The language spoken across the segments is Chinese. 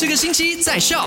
这个星期在笑。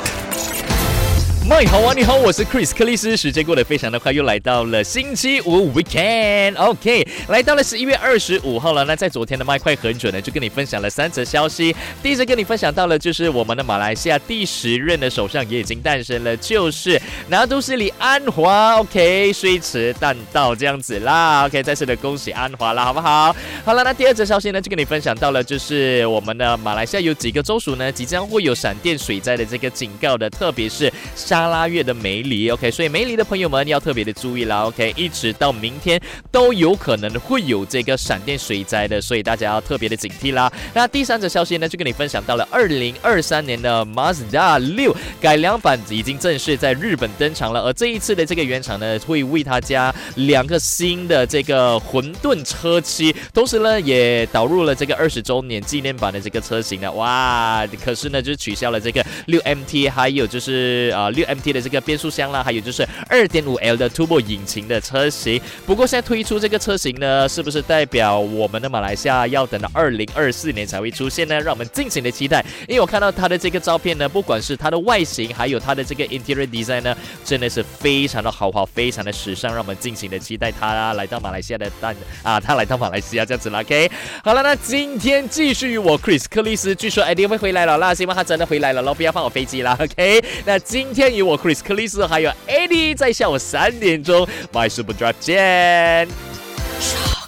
麦好啊，你好，我是 Chris 克里斯。时间过得非常的快，又来到了星期五 weekend。OK，来到了十一月二十五号了。那在昨天的麦快很准呢，就跟你分享了三则消息。第一则跟你分享到了，就是我们的马来西亚第十任的首相也已经诞生了，就是拿督斯里安华。OK，虽迟但到这样子啦。OK，再次的恭喜安华啦，好不好？好了，那第二则消息呢，就跟你分享到了，就是我们的马来西亚有几个州属呢，即将会有闪电水灾的这个警告的，特别是。沙拉月的梅里，OK，所以梅里的朋友们要特别的注意啦，OK，一直到明天都有可能会有这个闪电水灾的，所以大家要特别的警惕啦。那第三则消息呢，就跟你分享到了二零二三年的 Mazda 六改良版已经正式在日本登场了，而这一次的这个原厂呢，会为它加两个新的这个混沌车漆，同时呢，也导入了这个二十周年纪念版的这个车型了。哇，可是呢，就取消了这个六 MT，还有就是啊六。MT 的这个变速箱啦，还有就是二点五 L 的 Turbo 引擎的车型。不过现在推出这个车型呢，是不是代表我们的马来西亚要等到二零二四年才会出现呢？让我们尽情的期待。因为我看到它的这个照片呢，不管是它的外形，还有它的这个 Interior Design 呢，真的是非常的豪华，非常的时尚，让我们尽情的期待它来到马来西亚的诞啊，它来到马来西亚这样子啦。OK，好了，那今天继续我 Chris 克里斯，据说 Eddie 会回来了啦，希望他真的回来了喽，不要放我飞机啦。OK，那今天。有我 Chris 克里斯，还有 Eddie 在下午三点钟，My Super Drive 见。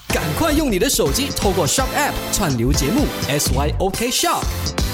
赶快用你的手机透过 Shop App 串流节目 SYOK Shop。